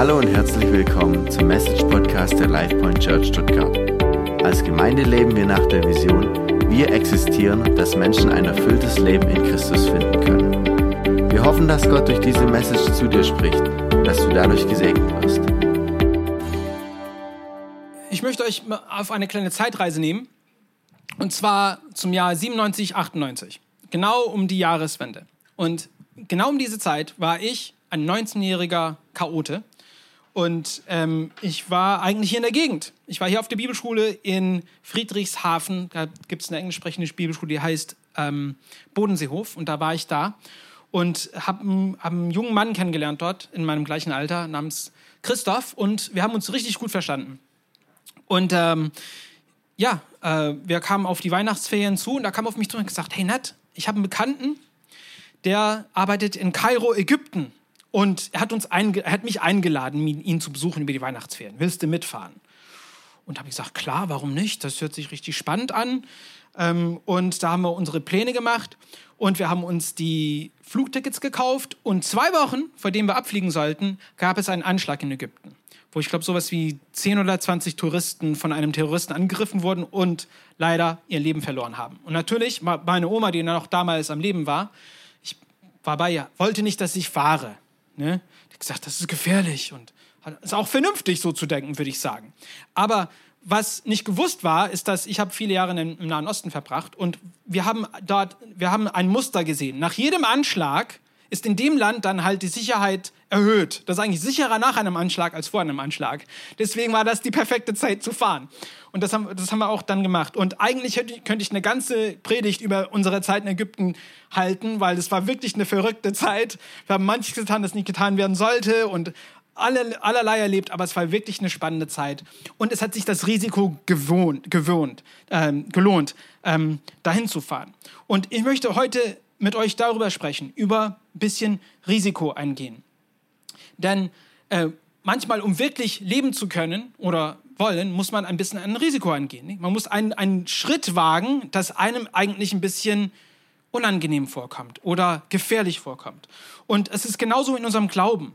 Hallo und herzlich willkommen zum Message Podcast der LifePoint Church Stuttgart. Als Gemeinde leben wir nach der Vision, wir existieren, dass Menschen ein erfülltes Leben in Christus finden können. Wir hoffen, dass Gott durch diese Message zu dir spricht und dass du dadurch gesegnet wirst. Ich möchte euch auf eine kleine Zeitreise nehmen. Und zwar zum Jahr 97, 98. Genau um die Jahreswende. Und genau um diese Zeit war ich ein 19-jähriger Chaote. Und ähm, ich war eigentlich hier in der Gegend. Ich war hier auf der Bibelschule in Friedrichshafen. Da gibt es eine englischsprechende Bibelschule, die heißt ähm, Bodenseehof. Und da war ich da und habe einen, hab einen jungen Mann kennengelernt dort in meinem gleichen Alter namens Christoph. Und wir haben uns richtig gut verstanden. Und ähm, ja, äh, wir kamen auf die Weihnachtsferien zu und da kam auf mich zu und gesagt, hey Nat, ich habe einen Bekannten, der arbeitet in Kairo, Ägypten. Und er hat, uns er hat mich eingeladen, ihn zu besuchen über die Weihnachtsferien. Willst du mitfahren? Und habe ich gesagt, klar, warum nicht? Das hört sich richtig spannend an. Ähm, und da haben wir unsere Pläne gemacht und wir haben uns die Flugtickets gekauft. Und zwei Wochen, vor dem wir abfliegen sollten, gab es einen Anschlag in Ägypten, wo ich glaube, sowas wie 10 oder 20 Touristen von einem Terroristen angegriffen wurden und leider ihr Leben verloren haben. Und natürlich, meine Oma, die noch damals am Leben war, ich war bei ihr, wollte nicht, dass ich fahre. Ne? Die hat gesagt, das ist gefährlich und ist auch vernünftig so zu denken, würde ich sagen. Aber was nicht gewusst war, ist, dass ich habe viele Jahre im Nahen Osten verbracht und wir haben dort, wir haben ein Muster gesehen. Nach jedem Anschlag ist in dem Land dann halt die Sicherheit erhöht. Das ist eigentlich sicherer nach einem Anschlag als vor einem Anschlag. Deswegen war das die perfekte Zeit zu fahren. Und das haben, das haben wir auch dann gemacht. Und eigentlich könnte ich eine ganze Predigt über unsere Zeit in Ägypten halten, weil es war wirklich eine verrückte Zeit. Wir haben manches getan, das nicht getan werden sollte und alle, allerlei erlebt, aber es war wirklich eine spannende Zeit. Und es hat sich das Risiko gewohnt, gewohnt, ähm, gelohnt, ähm, dahin zu fahren. Und ich möchte heute mit euch darüber sprechen, über ein bisschen Risiko eingehen. Denn äh, manchmal, um wirklich leben zu können oder wollen, muss man ein bisschen ein Risiko eingehen. Nicht? Man muss einen, einen Schritt wagen, das einem eigentlich ein bisschen unangenehm vorkommt oder gefährlich vorkommt. Und es ist genauso in unserem Glauben.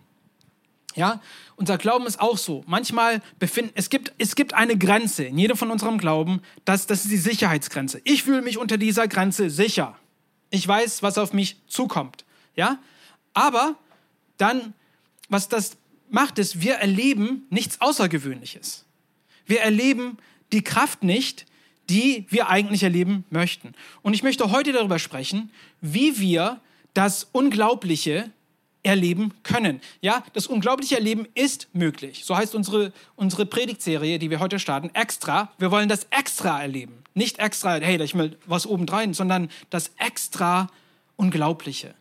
Ja, unser Glauben ist auch so. Manchmal befinden, es gibt, es gibt eine Grenze in jedem von unserem Glauben, das, das ist die Sicherheitsgrenze. Ich fühle mich unter dieser Grenze sicher. Ich weiß, was auf mich zukommt. Ja, aber dann was das macht, ist, wir erleben nichts Außergewöhnliches. Wir erleben die Kraft nicht, die wir eigentlich erleben möchten. Und ich möchte heute darüber sprechen, wie wir das Unglaubliche erleben können. Ja, das unglaubliche Erleben ist möglich. So heißt unsere, unsere Predigtserie, die wir heute starten, extra. Wir wollen das extra erleben. Nicht extra, hey, ich will was obendrein, sondern das extra Unglaubliche.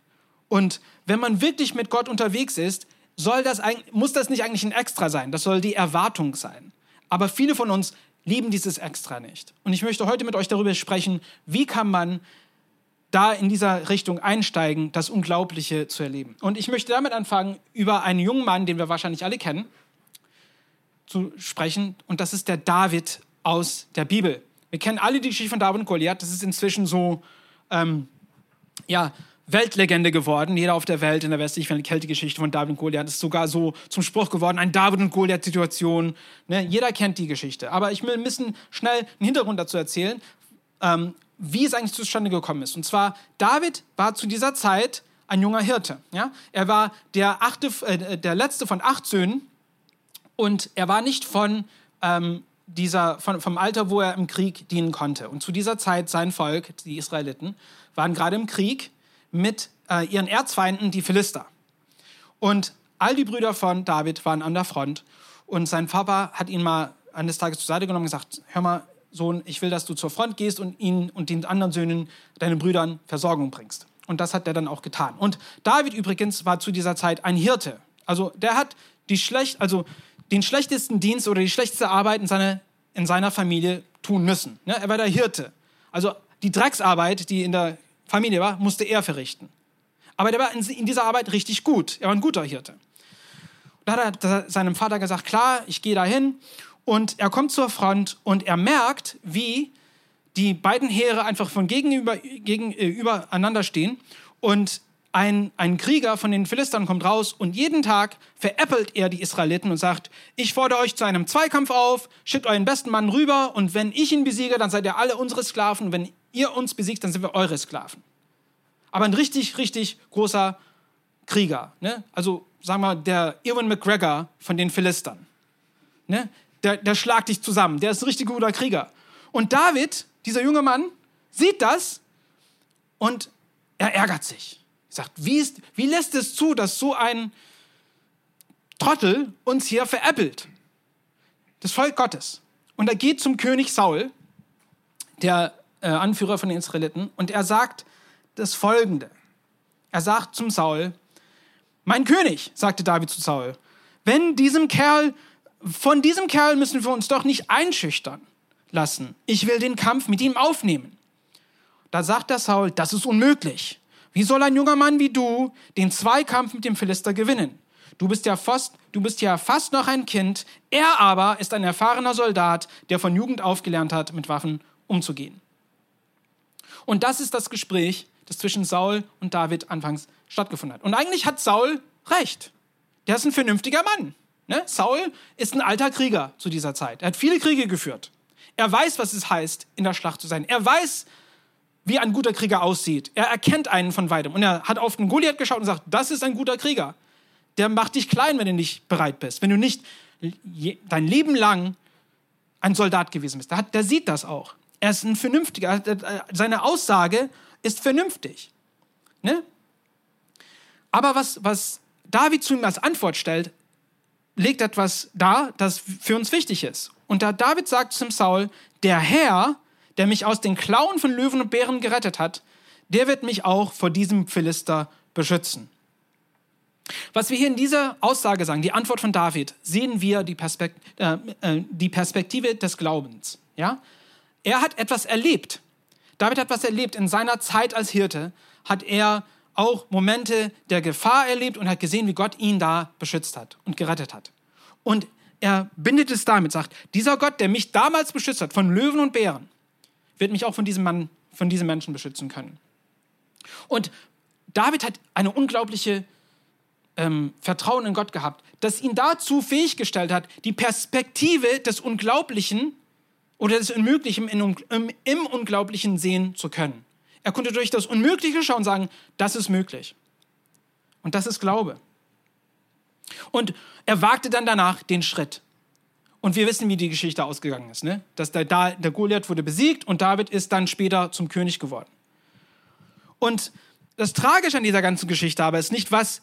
Und wenn man wirklich mit Gott unterwegs ist, soll das, muss das nicht eigentlich ein Extra sein. Das soll die Erwartung sein. Aber viele von uns lieben dieses Extra nicht. Und ich möchte heute mit euch darüber sprechen, wie kann man da in dieser Richtung einsteigen, das Unglaubliche zu erleben. Und ich möchte damit anfangen, über einen jungen Mann, den wir wahrscheinlich alle kennen, zu sprechen. Und das ist der David aus der Bibel. Wir kennen alle die Geschichte von David und Goliath. Das ist inzwischen so, ähm, ja, Weltlegende geworden. Jeder auf der Welt in der westlichen Kältegeschichte von David und Goliath ist sogar so zum Spruch geworden, ein David und Goliath-Situation. Ne? Jeder kennt die Geschichte. Aber ich will ein bisschen schnell einen Hintergrund dazu erzählen, ähm, wie es eigentlich zustande gekommen ist. Und zwar, David war zu dieser Zeit ein junger Hirte. Ja? Er war der, achte, äh, der letzte von acht Söhnen und er war nicht von ähm, dieser, von, vom Alter, wo er im Krieg dienen konnte. Und zu dieser Zeit, sein Volk, die Israeliten, waren gerade im Krieg mit äh, ihren Erzfeinden, die Philister. Und all die Brüder von David waren an der Front und sein Papa hat ihn mal eines Tages zur Seite genommen und gesagt, hör mal, Sohn, ich will, dass du zur Front gehst und ihn und den anderen Söhnen, deinen Brüdern Versorgung bringst. Und das hat er dann auch getan. Und David übrigens war zu dieser Zeit ein Hirte. Also der hat die schlecht, also den schlechtesten Dienst oder die schlechteste Arbeit in, seine, in seiner Familie tun müssen. Ne? Er war der Hirte. Also die Drecksarbeit, die in der Familie war, musste er verrichten. Aber der war in dieser Arbeit richtig gut. Er war ein guter Hirte. Da hat er seinem Vater gesagt, klar, ich gehe dahin. Und er kommt zur Front und er merkt, wie die beiden Heere einfach von gegenüber, gegenüber einander stehen. Und ein, ein Krieger von den Philistern kommt raus und jeden Tag veräppelt er die Israeliten und sagt, ich fordere euch zu einem Zweikampf auf, schickt euren besten Mann rüber und wenn ich ihn besiege, dann seid ihr alle unsere Sklaven. Wenn ihr uns besiegt, dann sind wir eure Sklaven. Aber ein richtig, richtig großer Krieger. Ne? Also sagen wir der Ewan McGregor von den Philistern. Ne? Der, der schlagt dich zusammen. Der ist ein richtig guter Krieger. Und David, dieser junge Mann, sieht das und er ärgert sich. Er sagt, wie, ist, wie lässt es zu, dass so ein Trottel uns hier veräppelt? Das Volk Gottes. Und er geht zum König Saul, der äh, Anführer von den Israeliten, und er sagt das Folgende. Er sagt zum Saul, mein König, sagte David zu Saul, wenn diesem Kerl, von diesem Kerl müssen wir uns doch nicht einschüchtern lassen. Ich will den Kampf mit ihm aufnehmen. Da sagt der Saul, das ist unmöglich. Wie soll ein junger Mann wie du den Zweikampf mit dem Philister gewinnen? Du bist ja fast, du bist ja fast noch ein Kind. Er aber ist ein erfahrener Soldat, der von Jugend aufgelernt hat, mit Waffen umzugehen. Und das ist das Gespräch, das zwischen Saul und David anfangs stattgefunden hat. Und eigentlich hat Saul recht. Der ist ein vernünftiger Mann. Ne? Saul ist ein alter Krieger zu dieser Zeit. Er hat viele Kriege geführt. Er weiß, was es heißt, in der Schlacht zu sein. Er weiß, wie ein guter Krieger aussieht. Er erkennt einen von weitem. Und er hat auf den Goliath geschaut und sagt, das ist ein guter Krieger. Der macht dich klein, wenn du nicht bereit bist. Wenn du nicht dein Leben lang ein Soldat gewesen bist. Der, der sieht das auch. Er ist ein Vernünftiger. Seine Aussage ist vernünftig. Ne? Aber was, was David zu ihm als Antwort stellt, legt etwas dar, das für uns wichtig ist. Und da David sagt zum Saul, der Herr, der mich aus den Klauen von Löwen und Bären gerettet hat, der wird mich auch vor diesem Philister beschützen. Was wir hier in dieser Aussage sagen, die Antwort von David, sehen wir die, Perspekt äh, äh, die Perspektive des Glaubens. Ja? Er hat etwas erlebt. David hat etwas erlebt. In seiner Zeit als Hirte hat er auch Momente der Gefahr erlebt und hat gesehen, wie Gott ihn da beschützt hat und gerettet hat. Und er bindet es damit, sagt, dieser Gott, der mich damals beschützt hat, von Löwen und Bären, wird mich auch von diesem Mann, von diesem Menschen beschützen können. Und David hat eine unglaubliche ähm, Vertrauen in Gott gehabt, das ihn dazu fähig gestellt hat, die Perspektive des Unglaublichen oder des Unmöglichen im, im, im Unglaublichen sehen zu können. Er konnte durch das Unmögliche schauen und sagen, das ist möglich. Und das ist Glaube. Und er wagte dann danach den Schritt. Und wir wissen, wie die Geschichte ausgegangen ist. Ne? Dass der, der Goliath wurde besiegt und David ist dann später zum König geworden. Und das Tragische an dieser ganzen Geschichte aber ist nicht, was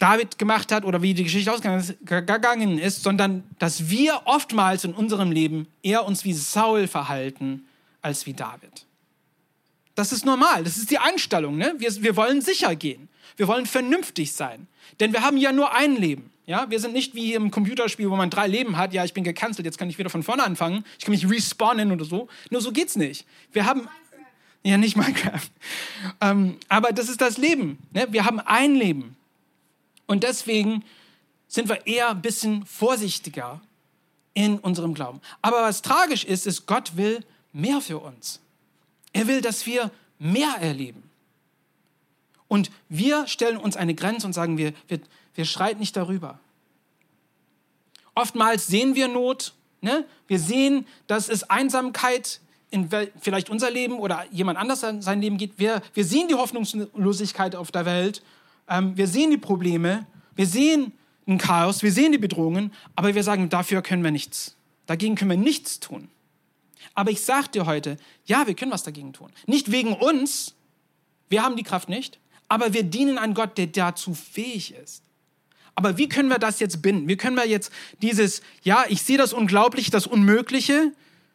David gemacht hat oder wie die Geschichte ausgegangen ist, sondern dass wir oftmals in unserem Leben eher uns wie Saul verhalten als wie David. Das ist normal, das ist die Einstellung. Ne? Wir, wir wollen sicher gehen. Wir wollen vernünftig sein. Denn wir haben ja nur ein Leben. Ja? Wir sind nicht wie im Computerspiel, wo man drei Leben hat. Ja, ich bin gecancelt, jetzt kann ich wieder von vorne anfangen. Ich kann mich respawnen oder so. Nur so geht's nicht. Wir haben. Ja, nicht Minecraft. Ähm, aber das ist das Leben. Ne? Wir haben ein Leben. Und deswegen sind wir eher ein bisschen vorsichtiger in unserem Glauben. Aber was tragisch ist, ist, Gott will mehr für uns. Er will, dass wir mehr erleben. Und wir stellen uns eine Grenze und sagen, wir, wir, wir schreiten nicht darüber. Oftmals sehen wir Not. Ne? Wir sehen, dass es Einsamkeit in vielleicht unser Leben oder jemand anders sein Leben geht. Wir, wir sehen die Hoffnungslosigkeit auf der Welt. Ähm, wir sehen die Probleme. Wir sehen ein Chaos. Wir sehen die Bedrohungen. Aber wir sagen, dafür können wir nichts. Dagegen können wir nichts tun. Aber ich sage dir heute, ja, wir können was dagegen tun. Nicht wegen uns, wir haben die Kraft nicht, aber wir dienen einem Gott, der dazu fähig ist. Aber wie können wir das jetzt binden? Wie können wir jetzt dieses, ja, ich sehe das Unglaubliche, das Unmögliche,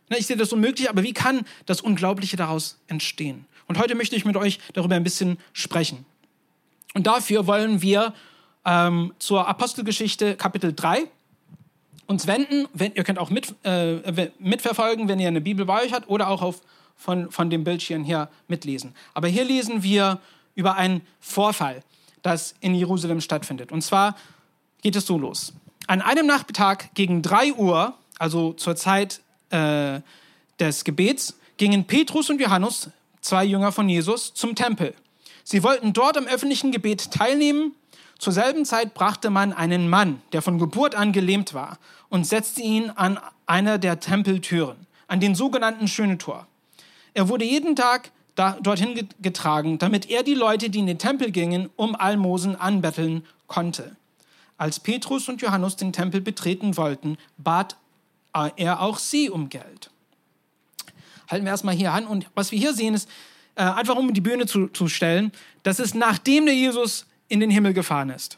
ne, ich sehe das Unmögliche, aber wie kann das Unglaubliche daraus entstehen? Und heute möchte ich mit euch darüber ein bisschen sprechen. Und dafür wollen wir ähm, zur Apostelgeschichte Kapitel 3 uns wenden. Wenn, ihr könnt auch mit, äh, mitverfolgen, wenn ihr eine Bibel bei euch habt oder auch auf, von, von dem Bildschirm hier mitlesen. Aber hier lesen wir über einen Vorfall, das in Jerusalem stattfindet. Und zwar geht es so los. An einem Nachmittag gegen 3 Uhr, also zur Zeit äh, des Gebets, gingen Petrus und Johannes, zwei Jünger von Jesus, zum Tempel. Sie wollten dort am öffentlichen Gebet teilnehmen. Zur selben Zeit brachte man einen Mann, der von Geburt an gelähmt war, und setzte ihn an einer der Tempeltüren, an den sogenannten Schöne Tor. Er wurde jeden Tag da, dorthin getragen, damit er die Leute, die in den Tempel gingen, um Almosen anbetteln konnte. Als Petrus und Johannes den Tempel betreten wollten, bat er auch sie um Geld. Halten wir erstmal hier an. Und was wir hier sehen, ist, äh, einfach um die Bühne zu, zu stellen, das ist nachdem der Jesus in den Himmel gefahren ist.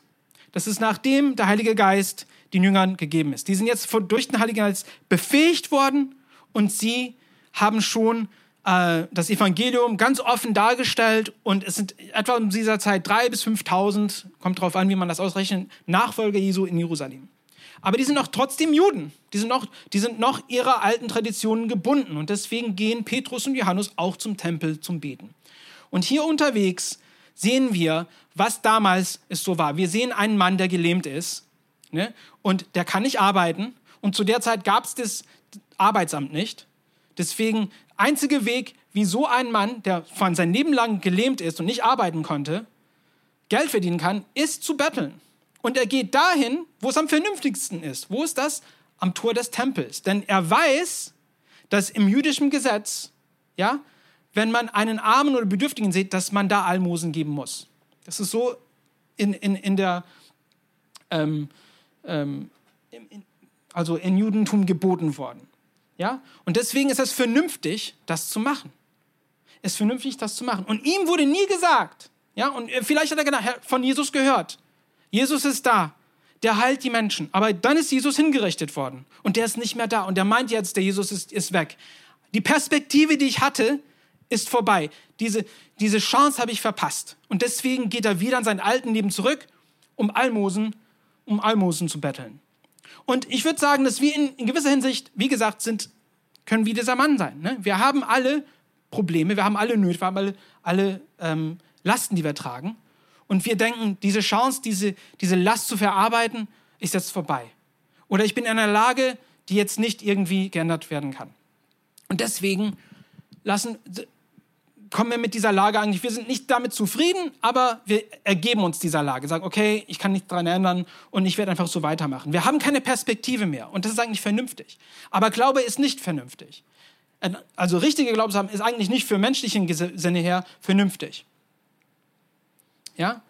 Das ist nachdem der Heilige Geist den Jüngern gegeben ist. Die sind jetzt durch den Heiligen Geist befähigt worden und sie haben schon äh, das Evangelium ganz offen dargestellt und es sind etwa in dieser Zeit drei bis 5.000, kommt darauf an, wie man das ausrechnet, Nachfolger Jesu in Jerusalem. Aber die sind noch trotzdem Juden. Die sind noch, die sind noch ihrer alten Traditionen gebunden. Und deswegen gehen Petrus und Johannes auch zum Tempel zum Beten. Und hier unterwegs sehen wir, was damals es so war. Wir sehen einen Mann, der gelähmt ist. Ne? Und der kann nicht arbeiten. Und zu der Zeit gab es das Arbeitsamt nicht. Deswegen einzige Weg, wie so ein Mann, der von sein Leben lang gelähmt ist und nicht arbeiten konnte, Geld verdienen kann, ist zu betteln. Und er geht dahin, wo es am vernünftigsten ist. Wo ist das? Am Tor des Tempels. Denn er weiß, dass im jüdischen Gesetz, ja, wenn man einen Armen oder Bedürftigen sieht, dass man da Almosen geben muss. Das ist so in, in, in der, ähm, ähm, in, also in Judentum geboten worden. Ja? Und deswegen ist es vernünftig, das zu machen. Es ist vernünftig, das zu machen. Und ihm wurde nie gesagt, ja, und vielleicht hat er von Jesus gehört. Jesus ist da, der heilt die Menschen. Aber dann ist Jesus hingerichtet worden und der ist nicht mehr da. Und der meint jetzt, der Jesus ist, ist weg. Die Perspektive, die ich hatte, ist vorbei. Diese, diese Chance habe ich verpasst. Und deswegen geht er wieder an sein alten Leben zurück, um Almosen, um Almosen zu betteln. Und ich würde sagen, dass wir in, in, gewisser Hinsicht, wie gesagt, sind, können wie dieser Mann sein. Ne? Wir haben alle Probleme, wir haben alle Nöte, wir haben alle, alle ähm, Lasten, die wir tragen. Und wir denken, diese Chance, diese, diese Last zu verarbeiten, ist jetzt vorbei. Oder ich bin in einer Lage, die jetzt nicht irgendwie geändert werden kann. Und deswegen lassen, kommen wir mit dieser Lage eigentlich, wir sind nicht damit zufrieden, aber wir ergeben uns dieser Lage, sagen, okay, ich kann nichts daran ändern und ich werde einfach so weitermachen. Wir haben keine Perspektive mehr und das ist eigentlich vernünftig. Aber Glaube ist nicht vernünftig. Also richtige Glaube haben ist eigentlich nicht für menschlichen Sinne her vernünftig. Ja?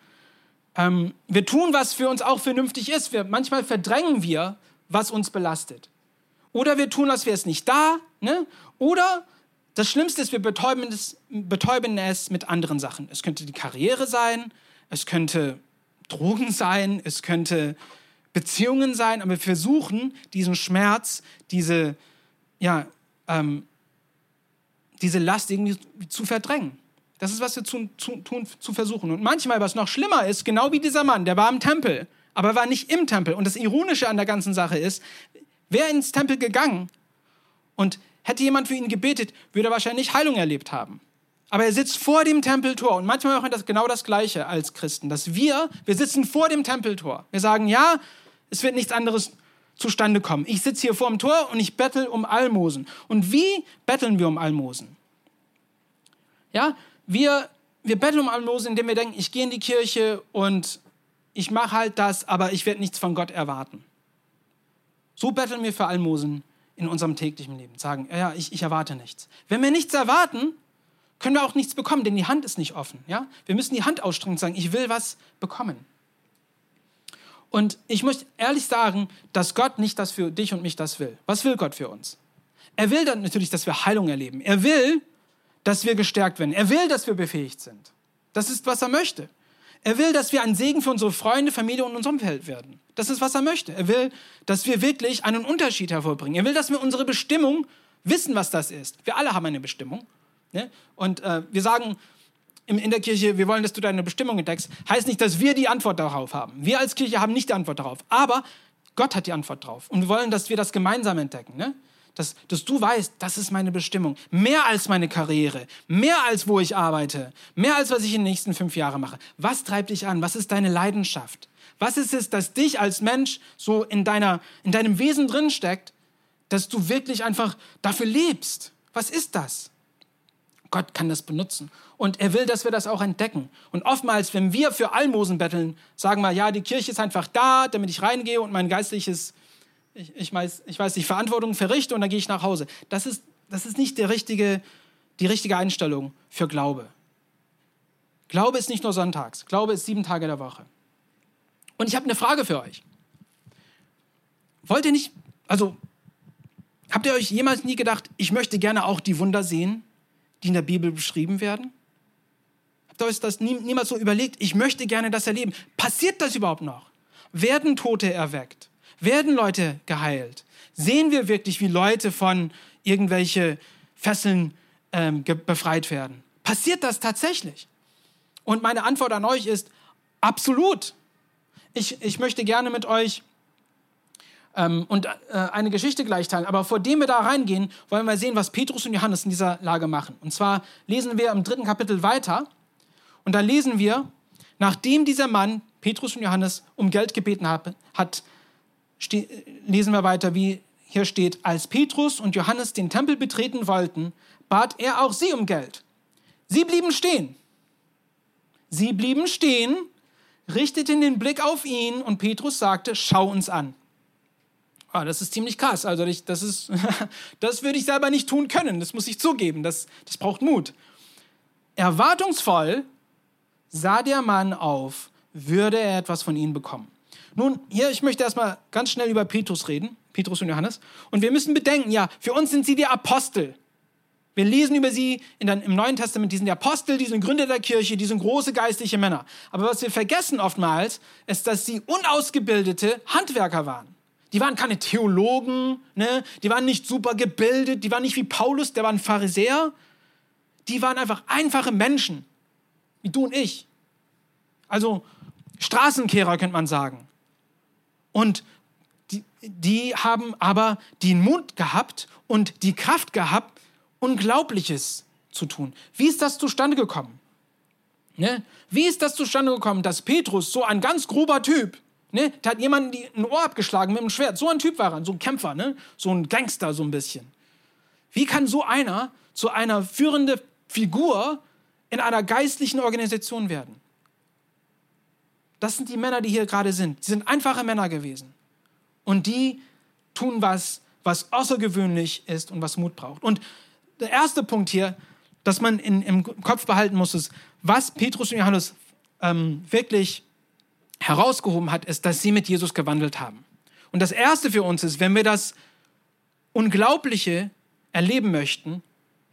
Ähm, wir tun, was für uns auch vernünftig ist. Wir, manchmal verdrängen wir, was uns belastet. Oder wir tun, als wäre es nicht da. Ne? Oder das Schlimmste ist, wir betäuben es, betäuben es mit anderen Sachen. Es könnte die Karriere sein, es könnte Drogen sein, es könnte Beziehungen sein, aber wir versuchen, diesen Schmerz, diese, ja, ähm, diese Last irgendwie zu verdrängen. Das ist, was wir zu, zu, tun, zu versuchen. Und manchmal, was noch schlimmer ist, genau wie dieser Mann, der war im Tempel, aber er war nicht im Tempel. Und das Ironische an der ganzen Sache ist, wäre ins Tempel gegangen und Hätte jemand für ihn gebetet, würde er wahrscheinlich Heilung erlebt haben. Aber er sitzt vor dem Tempeltor und manchmal machen wir das genau das Gleiche als Christen, dass wir, wir sitzen vor dem Tempeltor. Wir sagen, ja, es wird nichts anderes zustande kommen. Ich sitze hier vor dem Tor und ich bettel um Almosen. Und wie betteln wir um Almosen? Ja, wir, wir betteln um Almosen, indem wir denken, ich gehe in die Kirche und ich mache halt das, aber ich werde nichts von Gott erwarten. So betteln wir für Almosen in unserem täglichen Leben. Sagen, ja, ich, ich erwarte nichts. Wenn wir nichts erwarten, können wir auch nichts bekommen, denn die Hand ist nicht offen. Ja? Wir müssen die Hand ausstrecken und sagen, ich will was bekommen. Und ich möchte ehrlich sagen, dass Gott nicht das für dich und mich das will. Was will Gott für uns? Er will dann natürlich, dass wir Heilung erleben. Er will, dass wir gestärkt werden. Er will, dass wir befähigt sind. Das ist, was er möchte. Er will, dass wir ein Segen für unsere Freunde, Familie und unser Umfeld werden. Das ist, was er möchte. Er will, dass wir wirklich einen Unterschied hervorbringen. Er will, dass wir unsere Bestimmung wissen, was das ist. Wir alle haben eine Bestimmung. Ne? Und äh, wir sagen in der Kirche, wir wollen, dass du deine Bestimmung entdeckst. Heißt nicht, dass wir die Antwort darauf haben. Wir als Kirche haben nicht die Antwort darauf. Aber Gott hat die Antwort darauf. Und wir wollen, dass wir das gemeinsam entdecken. Ne? Dass, dass du weißt, das ist meine Bestimmung. Mehr als meine Karriere, mehr als wo ich arbeite, mehr als was ich in den nächsten fünf Jahren mache. Was treibt dich an? Was ist deine Leidenschaft? Was ist es, das dich als Mensch so in, deiner, in deinem Wesen drin steckt, dass du wirklich einfach dafür lebst? Was ist das? Gott kann das benutzen. Und er will, dass wir das auch entdecken. Und oftmals, wenn wir für Almosen betteln, sagen wir, ja, die Kirche ist einfach da, damit ich reingehe und mein geistliches, ich, ich, weiß, ich weiß nicht, Verantwortung verrichte und dann gehe ich nach Hause. Das ist, das ist nicht der richtige, die richtige Einstellung für Glaube. Glaube ist nicht nur sonntags. Glaube ist sieben Tage der Woche. Und ich habe eine Frage für euch. Wollt ihr nicht, also habt ihr euch jemals nie gedacht, ich möchte gerne auch die Wunder sehen, die in der Bibel beschrieben werden? Habt ihr euch das nie, niemals so überlegt? Ich möchte gerne das erleben. Passiert das überhaupt noch? Werden Tote erweckt? Werden Leute geheilt? Sehen wir wirklich, wie Leute von irgendwelche Fesseln ähm, befreit werden? Passiert das tatsächlich? Und meine Antwort an euch ist absolut. Ich, ich möchte gerne mit euch ähm, und äh, eine Geschichte gleich teilen. Aber vor dem wir da reingehen, wollen wir sehen, was Petrus und Johannes in dieser Lage machen. Und zwar lesen wir im dritten Kapitel weiter. Und da lesen wir, nachdem dieser Mann, Petrus und Johannes, um Geld gebeten hat, hat lesen wir weiter, wie hier steht, als Petrus und Johannes den Tempel betreten wollten, bat er auch sie um Geld. Sie blieben stehen. Sie blieben stehen, richteten den Blick auf ihn und Petrus sagte, schau uns an. Ah, das ist ziemlich krass. Also ich, das, ist, das würde ich selber nicht tun können. Das muss ich zugeben. Das, das braucht Mut. Erwartungsvoll sah der Mann auf, würde er etwas von ihnen bekommen. Nun, hier, ich möchte erstmal ganz schnell über Petrus reden, Petrus und Johannes. Und wir müssen bedenken, ja, für uns sind sie die Apostel. Wir lesen über sie in den, im Neuen Testament, die sind die Apostel, die sind Gründer der Kirche, die sind große geistliche Männer. Aber was wir vergessen oftmals, ist, dass sie unausgebildete Handwerker waren. Die waren keine Theologen, ne? die waren nicht super gebildet, die waren nicht wie Paulus, der war ein Pharisäer. Die waren einfach einfache Menschen, wie du und ich. Also Straßenkehrer könnte man sagen. Und die, die haben aber den Mut gehabt und die Kraft gehabt, Unglaubliches zu tun. Wie ist das zustande gekommen? Ne? Wie ist das zustande gekommen, dass Petrus, so ein ganz grober Typ, Ne? Der hat jemanden ein Ohr abgeschlagen mit einem Schwert. So ein Typ war er, so ein Kämpfer, ne? so ein Gangster so ein bisschen. Wie kann so einer zu einer führenden Figur in einer geistlichen Organisation werden? Das sind die Männer, die hier gerade sind. Sie sind einfache Männer gewesen. Und die tun was, was außergewöhnlich ist und was Mut braucht. Und der erste Punkt hier, dass man in, im Kopf behalten muss, ist, was Petrus und Johannes ähm, wirklich herausgehoben hat, ist, dass sie mit Jesus gewandelt haben. Und das Erste für uns ist, wenn wir das Unglaubliche erleben möchten,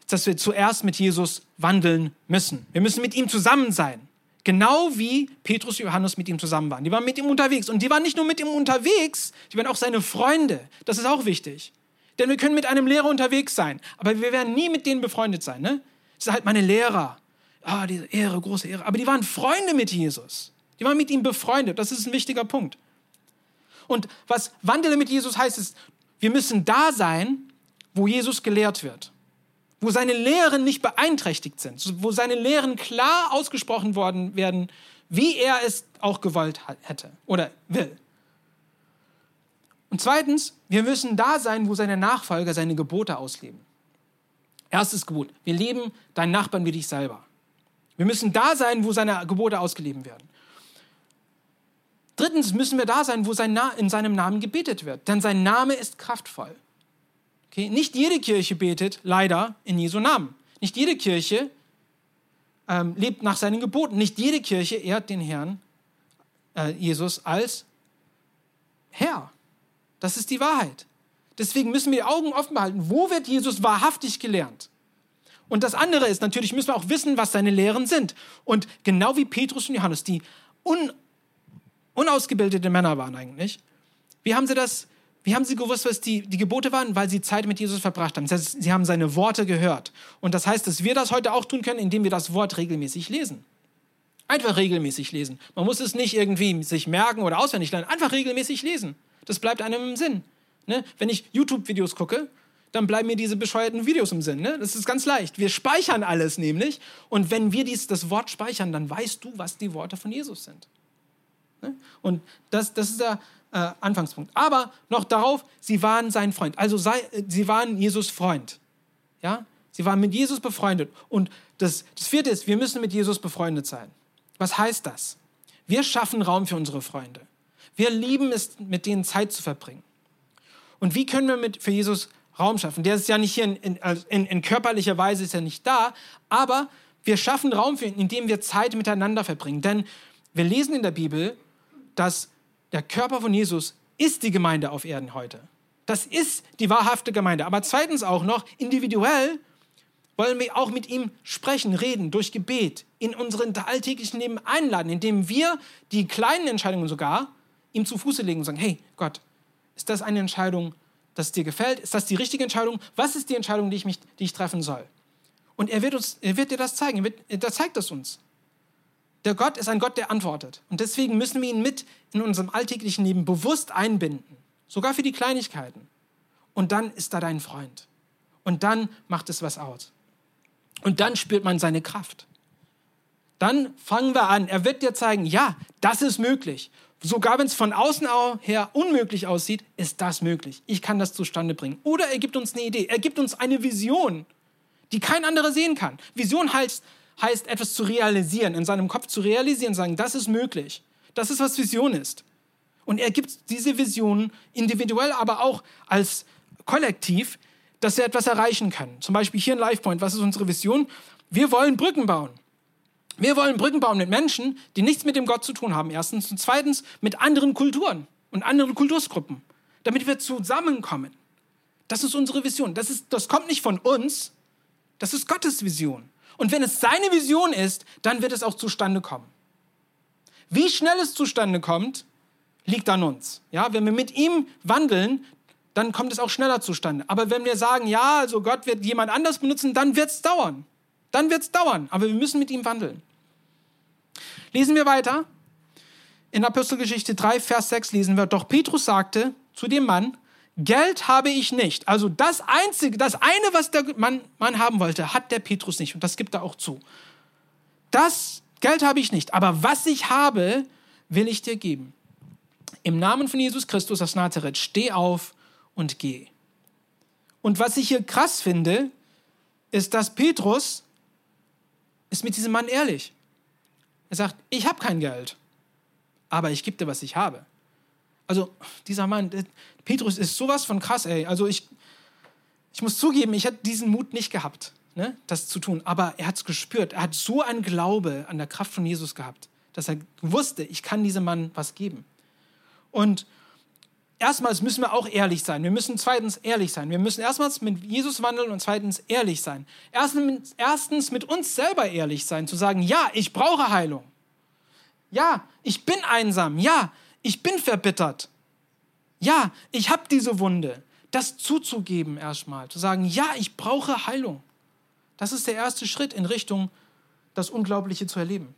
dass wir zuerst mit Jesus wandeln müssen. Wir müssen mit ihm zusammen sein. Genau wie Petrus und Johannes mit ihm zusammen waren. Die waren mit ihm unterwegs. Und die waren nicht nur mit ihm unterwegs, die waren auch seine Freunde. Das ist auch wichtig. Denn wir können mit einem Lehrer unterwegs sein, aber wir werden nie mit denen befreundet sein. Ne? Das sind halt meine Lehrer. Ah, diese Ehre, große Ehre. Aber die waren Freunde mit Jesus. Die waren mit ihm befreundet. Das ist ein wichtiger Punkt. Und was Wandele mit Jesus heißt, ist, wir müssen da sein, wo Jesus gelehrt wird. Wo seine Lehren nicht beeinträchtigt sind. Wo seine Lehren klar ausgesprochen worden werden, wie er es auch gewollt hätte oder will. Und zweitens, wir müssen da sein, wo seine Nachfolger seine Gebote ausleben. Erstes Gebot, wir leben deinen Nachbarn wie dich selber. Wir müssen da sein, wo seine Gebote ausgelebt werden. Drittens müssen wir da sein, wo sein in seinem Namen gebetet wird, denn sein Name ist kraftvoll. Okay? Nicht jede Kirche betet leider in Jesu Namen. Nicht jede Kirche ähm, lebt nach seinen Geboten. Nicht jede Kirche ehrt den Herrn äh, Jesus als Herr. Das ist die Wahrheit. Deswegen müssen wir die Augen offen behalten. Wo wird Jesus wahrhaftig gelernt? Und das andere ist, natürlich müssen wir auch wissen, was seine Lehren sind. Und genau wie Petrus und Johannes, die un unausgebildete Männer waren eigentlich. Wie haben sie das, wie haben sie gewusst, was die, die Gebote waren? Weil sie Zeit mit Jesus verbracht haben. Das heißt, sie haben seine Worte gehört. Und das heißt, dass wir das heute auch tun können, indem wir das Wort regelmäßig lesen. Einfach regelmäßig lesen. Man muss es nicht irgendwie sich merken oder auswendig lernen. Einfach regelmäßig lesen. Das bleibt einem im Sinn. Ne? Wenn ich YouTube-Videos gucke, dann bleiben mir diese bescheuerten Videos im Sinn. Ne? Das ist ganz leicht. Wir speichern alles nämlich. Und wenn wir dies, das Wort speichern, dann weißt du, was die Worte von Jesus sind. Ne? Und das, das ist der äh, Anfangspunkt. Aber noch darauf, sie waren sein Freund. Also sei, sie waren Jesus Freund. Ja? Sie waren mit Jesus befreundet. Und das, das vierte ist, wir müssen mit Jesus befreundet sein. Was heißt das? Wir schaffen Raum für unsere Freunde. Wir lieben es, mit denen Zeit zu verbringen. Und wie können wir mit, für Jesus Raum schaffen? Der ist ja nicht hier in, in, in, in körperlicher Weise, ist er nicht da, aber wir schaffen Raum für ihn, indem wir Zeit miteinander verbringen. Denn wir lesen in der Bibel, dass der Körper von Jesus ist die Gemeinde auf Erden heute. Das ist die wahrhafte Gemeinde. Aber zweitens auch noch, individuell wollen wir auch mit ihm sprechen, reden, durch Gebet, in unseren alltäglichen Leben einladen, indem wir die kleinen Entscheidungen sogar ihm zu Fuße legen und sagen, hey Gott, ist das eine Entscheidung, das dir gefällt? Ist das die richtige Entscheidung? Was ist die Entscheidung, die ich, mich, die ich treffen soll? Und er wird, uns, er wird dir das zeigen, er, wird, er zeigt es uns. Der Gott ist ein Gott, der antwortet. Und deswegen müssen wir ihn mit in unserem alltäglichen Leben bewusst einbinden, sogar für die Kleinigkeiten. Und dann ist er dein Freund. Und dann macht es was aus. Und dann spürt man seine Kraft. Dann fangen wir an. Er wird dir zeigen, ja, das ist möglich. Sogar wenn es von außen her unmöglich aussieht, ist das möglich. Ich kann das zustande bringen. Oder er gibt uns eine Idee. Er gibt uns eine Vision, die kein anderer sehen kann. Vision heißt, heißt etwas zu realisieren, in seinem Kopf zu realisieren, sagen, das ist möglich. Das ist, was Vision ist. Und er gibt diese Visionen individuell, aber auch als Kollektiv, dass wir etwas erreichen können. Zum Beispiel hier in LifePoint, was ist unsere Vision? Wir wollen Brücken bauen. Wir wollen Brücken bauen mit Menschen, die nichts mit dem Gott zu tun haben, erstens. Und zweitens mit anderen Kulturen und anderen Kultursgruppen, damit wir zusammenkommen. Das ist unsere Vision. Das, ist, das kommt nicht von uns, das ist Gottes Vision. Und wenn es seine Vision ist, dann wird es auch zustande kommen. Wie schnell es zustande kommt, liegt an uns. Ja, wenn wir mit ihm wandeln, dann kommt es auch schneller zustande. Aber wenn wir sagen, ja, also Gott wird jemand anders benutzen, dann wird es dauern. Dann wird es dauern. Aber wir müssen mit ihm wandeln. Lesen wir weiter. In Apostelgeschichte 3, Vers 6 lesen wir, doch Petrus sagte zu dem Mann, Geld habe ich nicht. Also das Einzige, das eine, was der Mann, Mann haben wollte, hat der Petrus nicht. Und das gibt er auch zu. Das Geld habe ich nicht. Aber was ich habe, will ich dir geben. Im Namen von Jesus Christus aus Nazareth, steh auf und geh. Und was ich hier krass finde, ist, dass Petrus ist mit diesem Mann ehrlich. Er sagt, ich habe kein Geld, aber ich gebe dir, was ich habe. Also dieser Mann, Petrus ist sowas von krass, ey. Also ich, ich muss zugeben, ich hätte diesen Mut nicht gehabt, ne, das zu tun. Aber er hat es gespürt. Er hat so einen Glaube an der Kraft von Jesus gehabt, dass er wusste, ich kann diesem Mann was geben. Und erstmals müssen wir auch ehrlich sein. Wir müssen zweitens ehrlich sein. Wir müssen erstmals mit Jesus wandeln und zweitens ehrlich sein. Erstens, erstens mit uns selber ehrlich sein, zu sagen, ja, ich brauche Heilung. Ja, ich bin einsam. Ja, ich bin verbittert. Ja, ich habe diese Wunde. Das zuzugeben erstmal, zu sagen, ja, ich brauche Heilung. Das ist der erste Schritt in Richtung, das Unglaubliche zu erleben.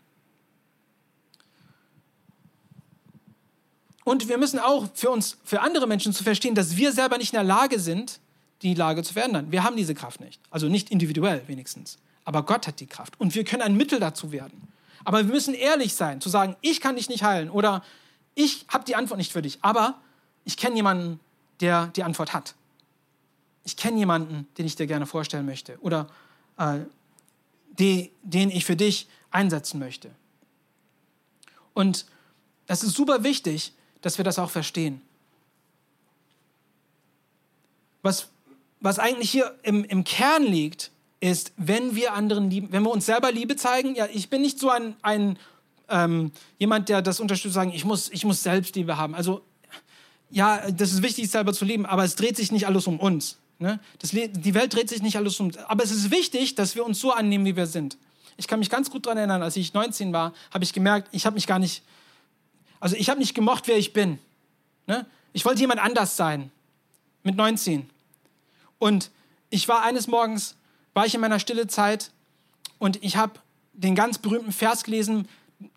Und wir müssen auch für uns, für andere Menschen zu verstehen, dass wir selber nicht in der Lage sind, die Lage zu verändern. Wir haben diese Kraft nicht. Also nicht individuell wenigstens. Aber Gott hat die Kraft. Und wir können ein Mittel dazu werden. Aber wir müssen ehrlich sein, zu sagen, ich kann dich nicht heilen oder ich habe die Antwort nicht für dich. Aber ich kenne jemanden, der die Antwort hat. Ich kenne jemanden, den ich dir gerne vorstellen möchte oder äh, die, den ich für dich einsetzen möchte. Und es ist super wichtig, dass wir das auch verstehen. Was, was eigentlich hier im, im Kern liegt, ist, wenn wir anderen lieben, wenn wir uns selber Liebe zeigen, ja, ich bin nicht so ein, ein ähm, jemand, der das unterstützt, sagen, ich muss, ich muss Selbstliebe haben. Also, ja, das ist wichtig, selber zu lieben, aber es dreht sich nicht alles um uns. Ne? Das, die Welt dreht sich nicht alles um uns. Aber es ist wichtig, dass wir uns so annehmen, wie wir sind. Ich kann mich ganz gut daran erinnern, als ich 19 war, habe ich gemerkt, ich habe mich gar nicht also ich habe nicht gemocht, wer ich bin. Ne? Ich wollte jemand anders sein. Mit 19. Und ich war eines Morgens, war ich in meiner stille Zeit und ich habe den ganz berühmten Vers gelesen,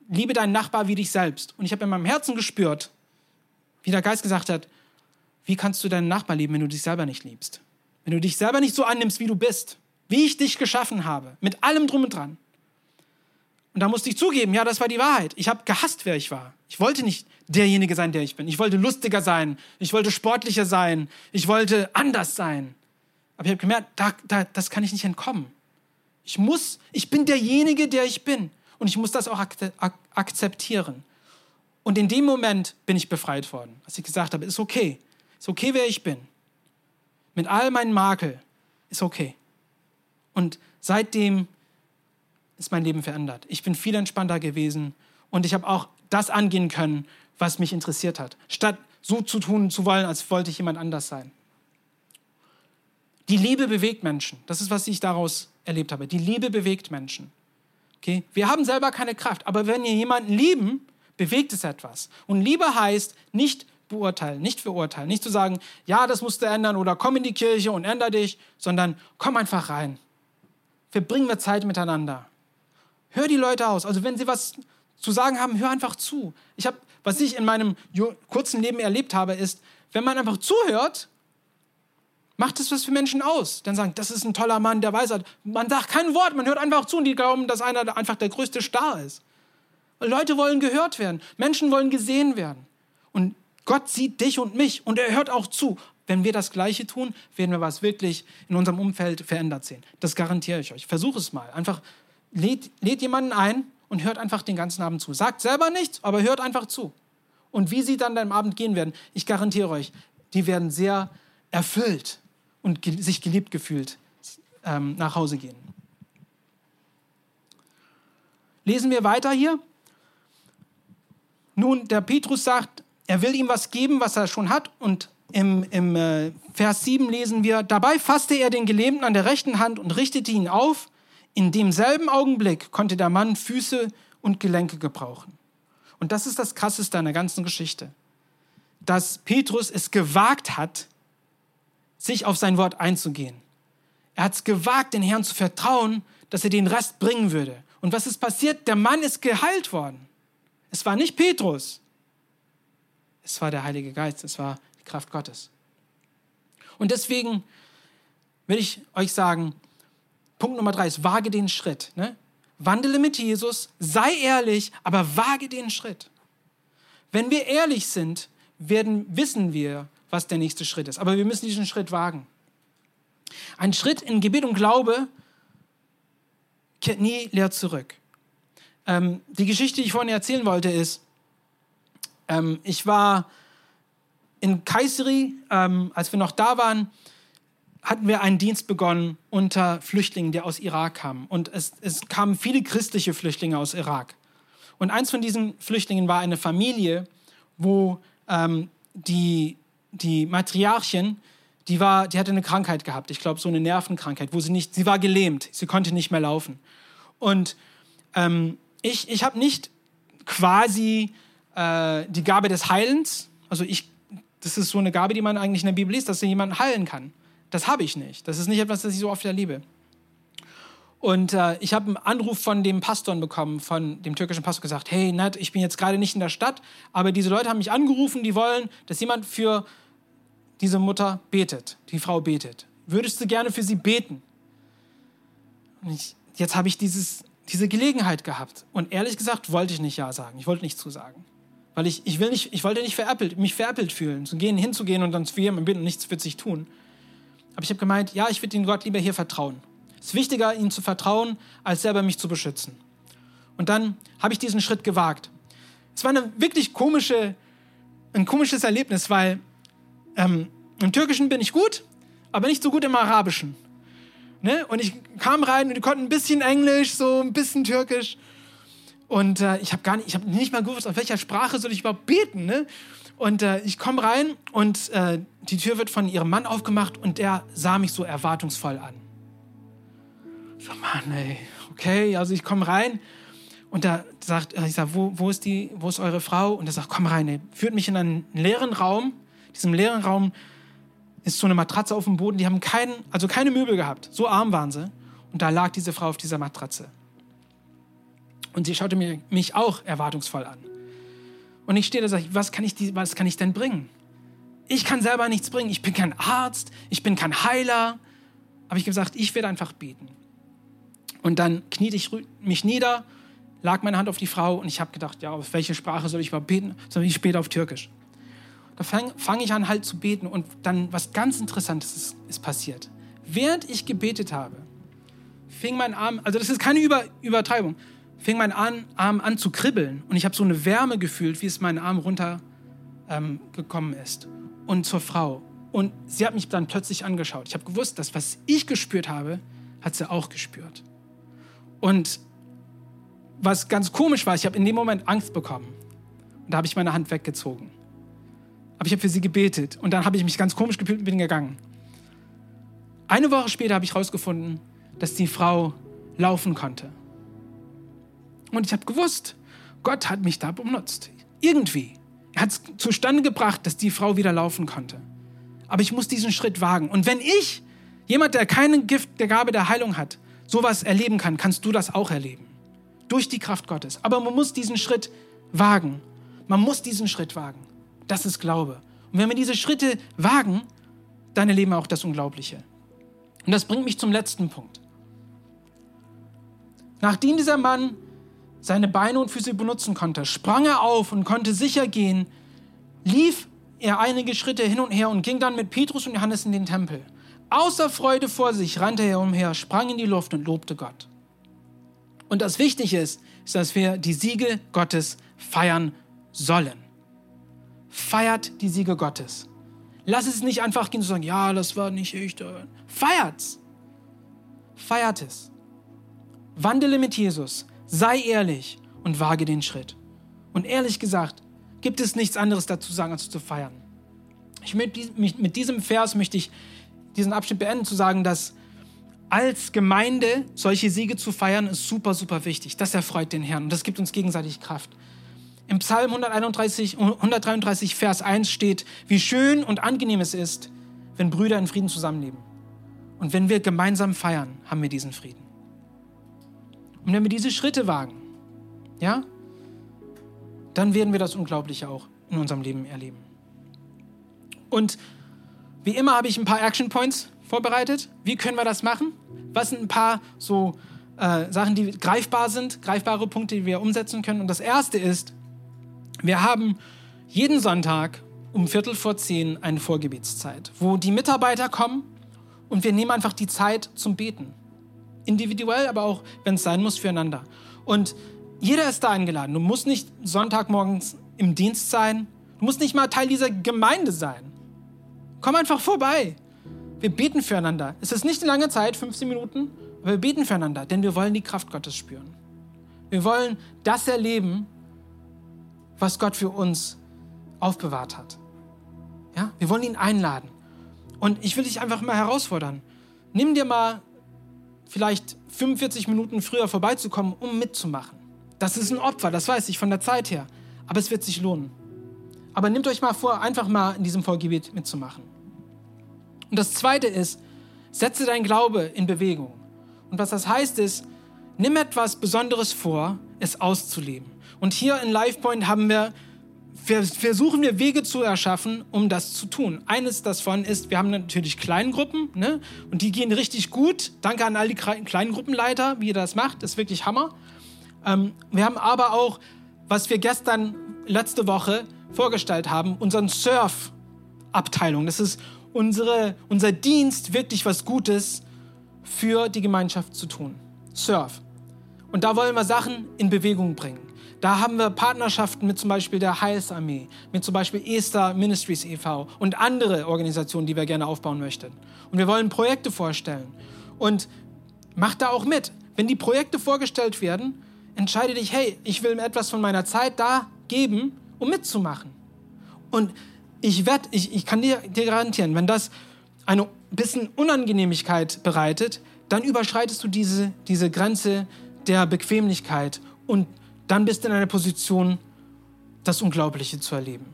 liebe deinen Nachbar wie dich selbst. Und ich habe in meinem Herzen gespürt, wie der Geist gesagt hat, wie kannst du deinen Nachbar lieben, wenn du dich selber nicht liebst? Wenn du dich selber nicht so annimmst, wie du bist, wie ich dich geschaffen habe, mit allem drum und dran. Und da musste ich zugeben, ja, das war die Wahrheit. Ich habe gehasst, wer ich war. Ich wollte nicht derjenige sein, der ich bin. Ich wollte lustiger sein. Ich wollte sportlicher sein. Ich wollte anders sein. Aber ich habe gemerkt, da, da, das kann ich nicht entkommen. Ich muss, ich bin derjenige, der ich bin. Und ich muss das auch ak ak akzeptieren. Und in dem Moment bin ich befreit worden, als ich gesagt habe, ist okay. Ist okay, wer ich bin. Mit all meinen Makel ist okay. Und seitdem ist mein Leben verändert. Ich bin viel entspannter gewesen und ich habe auch das angehen können, was mich interessiert hat, statt so zu tun zu wollen, als wollte ich jemand anders sein. Die Liebe bewegt Menschen. Das ist, was ich daraus erlebt habe. Die Liebe bewegt Menschen. Okay? Wir haben selber keine Kraft, aber wenn wir jemanden lieben, bewegt es etwas. Und Liebe heißt nicht beurteilen, nicht verurteilen, nicht zu sagen, ja, das musst du ändern oder komm in die Kirche und änder dich, sondern komm einfach rein. Verbringen wir Zeit miteinander. Hör die Leute aus. Also wenn sie was zu sagen haben, hör einfach zu. Ich habe, was ich in meinem kurzen Leben erlebt habe, ist, wenn man einfach zuhört, macht es was für Menschen aus. Dann sagen, das ist ein toller Mann, der weiß hat. Man sagt kein Wort, man hört einfach zu und die glauben, dass einer einfach der größte Star ist. Und Leute wollen gehört werden, Menschen wollen gesehen werden. Und Gott sieht dich und mich und er hört auch zu. Wenn wir das Gleiche tun, werden wir was wirklich in unserem Umfeld verändert sehen. Das garantiere ich euch. Versuch es mal. Einfach lädt, lädt jemanden ein und hört einfach den ganzen Abend zu. Sagt selber nichts, aber hört einfach zu. Und wie sie dann am Abend gehen werden, ich garantiere euch, die werden sehr erfüllt und ge sich geliebt gefühlt ähm, nach Hause gehen. Lesen wir weiter hier. Nun, der Petrus sagt, er will ihm was geben, was er schon hat. Und im, im äh, Vers 7 lesen wir, dabei fasste er den Gelähmten an der rechten Hand und richtete ihn auf. In demselben Augenblick konnte der Mann Füße und Gelenke gebrauchen. Und das ist das Krasseste an der ganzen Geschichte, dass Petrus es gewagt hat, sich auf sein Wort einzugehen. Er hat es gewagt, den Herrn zu vertrauen, dass er den Rest bringen würde. Und was ist passiert? Der Mann ist geheilt worden. Es war nicht Petrus, es war der Heilige Geist, es war die Kraft Gottes. Und deswegen will ich euch sagen, Punkt Nummer drei ist, wage den Schritt. Ne? Wandele mit Jesus, sei ehrlich, aber wage den Schritt. Wenn wir ehrlich sind, werden, wissen wir, was der nächste Schritt ist. Aber wir müssen diesen Schritt wagen. Ein Schritt in Gebet und Glaube kehrt nie leer zurück. Ähm, die Geschichte, die ich vorhin erzählen wollte, ist, ähm, ich war in Kayseri, ähm, als wir noch da waren, hatten wir einen Dienst begonnen unter Flüchtlingen, die aus Irak kamen. Und es, es kamen viele christliche Flüchtlinge aus Irak. Und eins von diesen Flüchtlingen war eine Familie, wo ähm, die, die Matriarchin, die, war, die hatte eine Krankheit gehabt, ich glaube so eine Nervenkrankheit, wo sie nicht, sie war gelähmt, sie konnte nicht mehr laufen. Und ähm, ich, ich habe nicht quasi äh, die Gabe des Heilens, also ich, das ist so eine Gabe, die man eigentlich in der Bibel liest, dass du jemanden heilen kann. Das habe ich nicht. Das ist nicht etwas, das ich so oft erlebe. Und äh, ich habe einen Anruf von dem Pastor bekommen, von dem türkischen Pastor gesagt, hey Nat, ich bin jetzt gerade nicht in der Stadt, aber diese Leute haben mich angerufen, die wollen, dass jemand für diese Mutter betet, die Frau betet. Würdest du gerne für sie beten? Und ich, jetzt habe ich dieses, diese Gelegenheit gehabt. Und ehrlich gesagt wollte ich nicht Ja sagen. Ich wollte nicht zusagen. Weil ich, ich, will nicht, ich wollte nicht veräppelt, mich veräppelt fühlen, zu gehen, hinzugehen und dann zu jemandem bitten und nichts wird sich tun. Aber ich habe gemeint, ja, ich würde den Gott lieber hier vertrauen. Es ist wichtiger, ihm zu vertrauen, als selber mich zu beschützen. Und dann habe ich diesen Schritt gewagt. Es war eine wirklich komische, ein komisches Erlebnis, weil ähm, im Türkischen bin ich gut, aber nicht so gut im Arabischen. Ne? Und ich kam rein und die konnten ein bisschen Englisch, so ein bisschen Türkisch. Und äh, ich habe gar nicht, ich habe nicht mal gewusst, auf welcher Sprache soll ich überhaupt beten. Ne? Und äh, ich komme rein und äh, die Tür wird von ihrem Mann aufgemacht und der sah mich so erwartungsvoll an. So, Mann, ey, okay, also ich komme rein und da sagt, äh, ich sage, wo, wo, ist die, wo ist eure Frau? Und er sagt, komm rein, ey. führt mich in einen leeren Raum. Diesem leeren Raum ist so eine Matratze auf dem Boden. Die haben keinen, also keine Möbel gehabt. So arm waren sie. Und da lag diese Frau auf dieser Matratze. Und sie schaute mir, mich auch erwartungsvoll an. Und ich stehe da und sage, was kann ich, was kann ich denn bringen? Ich kann selber nichts bringen. Ich bin kein Arzt, ich bin kein Heiler. Aber ich habe gesagt, ich werde einfach beten. Und dann kniete ich mich nieder, lag meine Hand auf die Frau und ich habe gedacht, ja, auf welche Sprache soll ich überhaupt beten? Soll ich später auf Türkisch? Da fange fang ich an halt zu beten und dann was ganz Interessantes ist, ist passiert. während ich gebetet habe, fing mein Arm, also das ist keine Über Übertreibung, fing mein Arm, Arm an zu kribbeln und ich habe so eine Wärme gefühlt, wie es meinen Arm runtergekommen ähm, ist. Und zur Frau. Und sie hat mich dann plötzlich angeschaut. Ich habe gewusst, dass was ich gespürt habe, hat sie auch gespürt. Und was ganz komisch war, ich habe in dem Moment Angst bekommen. Und da habe ich meine Hand weggezogen. Aber ich habe für sie gebetet und dann habe ich mich ganz komisch gefühlt und bin gegangen. Eine Woche später habe ich herausgefunden, dass die Frau laufen konnte. Und ich habe gewusst, Gott hat mich da benutzt. Irgendwie. Er hat es zustande gebracht, dass die Frau wieder laufen konnte. Aber ich muss diesen Schritt wagen. Und wenn ich, jemand, der keinen Gift der Gabe der Heilung hat, sowas erleben kann, kannst du das auch erleben. Durch die Kraft Gottes. Aber man muss diesen Schritt wagen. Man muss diesen Schritt wagen. Das ist Glaube. Und wenn wir diese Schritte wagen, dann erleben wir auch das Unglaubliche. Und das bringt mich zum letzten Punkt. Nachdem dieser Mann seine Beine und Füße benutzen konnte, sprang er auf und konnte sicher gehen, lief er einige Schritte hin und her und ging dann mit Petrus und Johannes in den Tempel. Außer Freude vor sich rannte er umher, sprang in die Luft und lobte Gott. Und das Wichtige ist, ist, dass wir die Siege Gottes feiern sollen. Feiert die Siege Gottes. Lass es nicht einfach gehen und sagen, ja, das war nicht ich. Feiert's. Feiert es. Wandele mit Jesus. Sei ehrlich und wage den Schritt. Und ehrlich gesagt, gibt es nichts anderes dazu sagen, als zu feiern. Ich, mit diesem Vers möchte ich diesen Abschnitt beenden, zu sagen, dass als Gemeinde solche Siege zu feiern, ist super, super wichtig. Das erfreut den Herrn und das gibt uns gegenseitig Kraft. Im Psalm 131, 133, Vers 1 steht, wie schön und angenehm es ist, wenn Brüder in Frieden zusammenleben. Und wenn wir gemeinsam feiern, haben wir diesen Frieden. Und wenn wir diese Schritte wagen, ja, dann werden wir das Unglaubliche auch in unserem Leben erleben. Und wie immer habe ich ein paar Action Points vorbereitet. Wie können wir das machen? Was sind ein paar so äh, Sachen, die greifbar sind, greifbare Punkte, die wir umsetzen können? Und das erste ist, wir haben jeden Sonntag um Viertel vor zehn eine Vorgebetszeit, wo die Mitarbeiter kommen und wir nehmen einfach die Zeit zum Beten. Individuell, aber auch, wenn es sein muss, füreinander. Und jeder ist da eingeladen. Du musst nicht Sonntagmorgens im Dienst sein. Du musst nicht mal Teil dieser Gemeinde sein. Komm einfach vorbei. Wir beten füreinander. Es ist nicht eine lange Zeit, 15 Minuten, aber wir beten füreinander, denn wir wollen die Kraft Gottes spüren. Wir wollen das erleben, was Gott für uns aufbewahrt hat. Ja? Wir wollen ihn einladen. Und ich will dich einfach mal herausfordern. Nimm dir mal vielleicht 45 Minuten früher vorbeizukommen, um mitzumachen. Das ist ein Opfer, das weiß ich von der Zeit her. Aber es wird sich lohnen. Aber nehmt euch mal vor, einfach mal in diesem Vorgebet mitzumachen. Und das Zweite ist, setze dein Glaube in Bewegung. Und was das heißt ist, nimm etwas Besonderes vor, es auszuleben. Und hier in LifePoint haben wir versuchen wir Wege zu erschaffen, um das zu tun. Eines davon ist, wir haben natürlich Kleingruppen ne? und die gehen richtig gut. Danke an all die Kleingruppenleiter, wie ihr das macht, ist wirklich Hammer. Ähm, wir haben aber auch, was wir gestern, letzte Woche vorgestellt haben, unseren Surf-Abteilung. Das ist unsere, unser Dienst, wirklich was Gutes für die Gemeinschaft zu tun. Surf. Und da wollen wir Sachen in Bewegung bringen. Da haben wir Partnerschaften mit zum Beispiel der Heilsarmee, mit zum Beispiel Esther Ministries e.V. und andere Organisationen, die wir gerne aufbauen möchten. Und wir wollen Projekte vorstellen. Und mach da auch mit. Wenn die Projekte vorgestellt werden, entscheide dich, hey, ich will etwas von meiner Zeit da geben, um mitzumachen. Und ich werde, ich, ich kann dir, dir garantieren, wenn das eine bisschen Unangenehmigkeit bereitet, dann überschreitest du diese, diese Grenze der Bequemlichkeit und dann bist du in einer Position, das Unglaubliche zu erleben.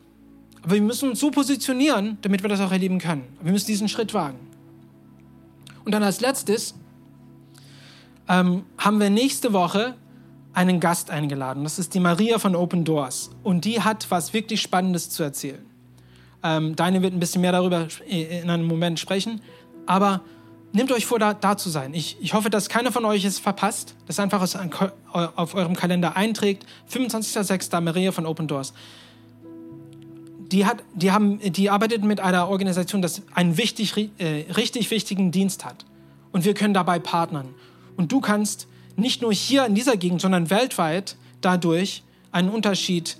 Aber wir müssen uns so positionieren, damit wir das auch erleben können. Wir müssen diesen Schritt wagen. Und dann als letztes ähm, haben wir nächste Woche einen Gast eingeladen. Das ist die Maria von Open Doors. Und die hat was wirklich Spannendes zu erzählen. Ähm, Deine wird ein bisschen mehr darüber in einem Moment sprechen. Aber nehmt euch vor, da, da zu sein. Ich, ich hoffe, dass keiner von euch es verpasst, dass einfach es auf eurem Kalender einträgt. 25.06. Maria von Open Doors. die, hat, die, haben, die arbeitet mit einer Organisation, das einen wichtig, äh, richtig wichtigen Dienst hat. Und wir können dabei partnern. Und du kannst nicht nur hier in dieser Gegend, sondern weltweit dadurch einen Unterschied,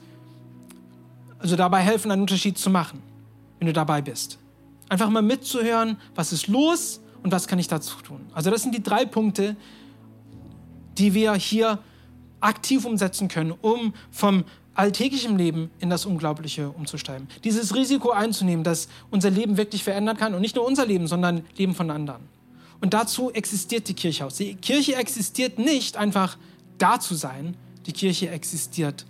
also dabei helfen, einen Unterschied zu machen, wenn du dabei bist. Einfach mal mitzuhören, was ist los und was kann ich dazu tun. Also das sind die drei Punkte, die wir hier aktiv umsetzen können, um vom alltäglichen Leben in das Unglaubliche umzusteigen. Dieses Risiko einzunehmen, dass unser Leben wirklich verändern kann und nicht nur unser Leben, sondern Leben von anderen. Und dazu existiert die Kirche auch. Die Kirche existiert nicht einfach da zu sein. Die Kirche existiert,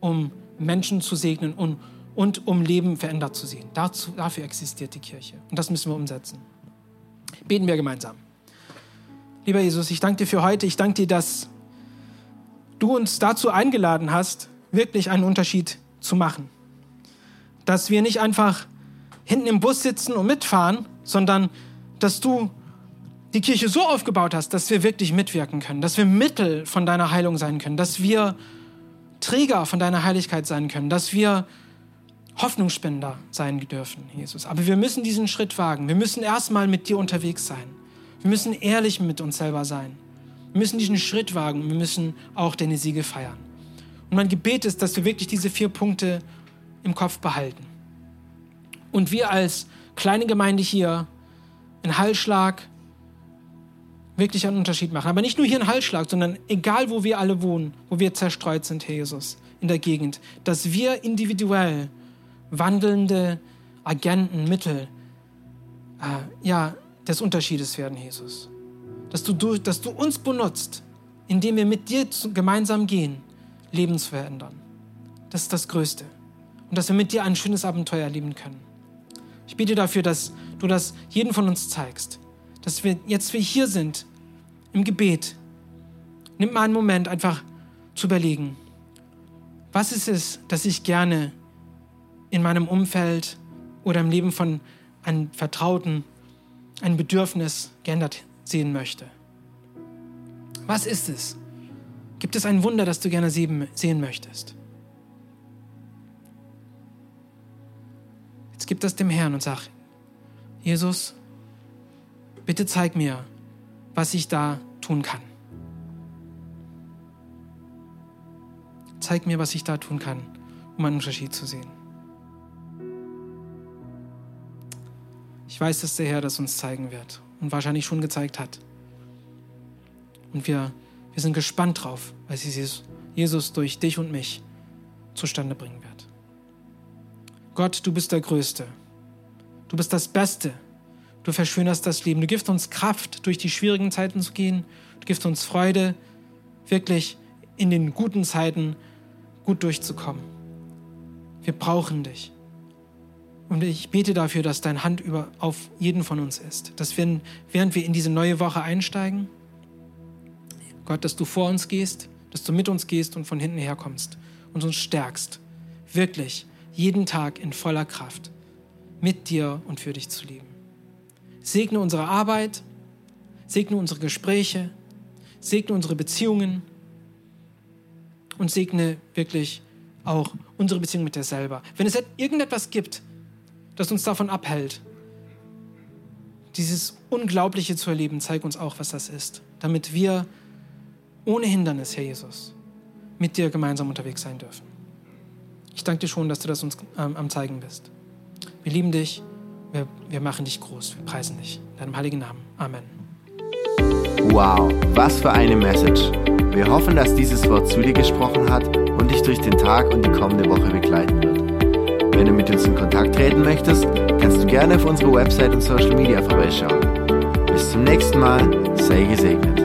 um Menschen zu segnen und, und um Leben verändert zu sehen. Dazu, dafür existiert die Kirche. Und das müssen wir umsetzen. Beten wir gemeinsam. Lieber Jesus, ich danke dir für heute. Ich danke dir, dass du uns dazu eingeladen hast, wirklich einen Unterschied zu machen. Dass wir nicht einfach hinten im Bus sitzen und mitfahren, sondern dass du die Kirche so aufgebaut hast, dass wir wirklich mitwirken können, dass wir Mittel von deiner Heilung sein können, dass wir Träger von deiner Heiligkeit sein können, dass wir Hoffnungsspender sein dürfen, Jesus. Aber wir müssen diesen Schritt wagen. Wir müssen erstmal mit dir unterwegs sein. Wir müssen ehrlich mit uns selber sein. Wir müssen diesen Schritt wagen und wir müssen auch deine Siege feiern. Und mein Gebet ist, dass wir wirklich diese vier Punkte im Kopf behalten. Und wir als kleine Gemeinde hier in Hallschlag wirklich einen Unterschied machen. Aber nicht nur hier in Hallschlag, sondern egal, wo wir alle wohnen, wo wir zerstreut sind, Herr Jesus, in der Gegend, dass wir individuell wandelnde Agenten, Mittel, äh, ja, des Unterschiedes werden, Jesus dass du, durch, dass du uns benutzt, indem wir mit dir gemeinsam gehen, Leben zu verändern. Das ist das Größte. Und dass wir mit dir ein schönes Abenteuer erleben können. Ich bitte dafür, dass du das jeden von uns zeigst. Dass wir jetzt, wir hier sind, im Gebet, nimm mal einen Moment, einfach zu überlegen, was ist es, dass ich gerne in meinem Umfeld oder im Leben von einem Vertrauten ein Bedürfnis geändert sehen möchte. Was ist es? Gibt es ein Wunder, das du gerne sehen möchtest? Jetzt gib das dem Herrn und sag, Jesus, bitte zeig mir, was ich da tun kann. Zeig mir, was ich da tun kann, um einen Unterschied zu sehen. Ich weiß, dass der Herr das uns zeigen wird und wahrscheinlich schon gezeigt hat. Und wir, wir sind gespannt drauf, was Jesus durch dich und mich zustande bringen wird. Gott, du bist der Größte. Du bist das Beste. Du verschönerst das Leben. Du gibst uns Kraft, durch die schwierigen Zeiten zu gehen. Du gibst uns Freude, wirklich in den guten Zeiten gut durchzukommen. Wir brauchen dich. Und ich bete dafür, dass deine Hand über, auf jeden von uns ist. Dass wir, während wir in diese neue Woche einsteigen, Gott, dass du vor uns gehst, dass du mit uns gehst und von hinten her kommst und uns stärkst. Wirklich jeden Tag in voller Kraft mit dir und für dich zu leben. Segne unsere Arbeit, segne unsere Gespräche, segne unsere Beziehungen und segne wirklich auch unsere Beziehung mit dir selber. Wenn es irgendetwas gibt, das uns davon abhält, dieses Unglaubliche zu erleben, zeig uns auch, was das ist, damit wir ohne Hindernis, Herr Jesus, mit dir gemeinsam unterwegs sein dürfen. Ich danke dir schon, dass du das uns ähm, am Zeigen bist. Wir lieben dich, wir, wir machen dich groß, wir preisen dich. In deinem heiligen Namen. Amen. Wow, was für eine Message. Wir hoffen, dass dieses Wort zu dir gesprochen hat und dich durch den Tag und die kommende Woche begleiten wird. Wenn du mit uns in Kontakt treten möchtest, kannst du gerne auf unsere Website und Social Media vorbeischauen. Bis zum nächsten Mal, sei gesegnet.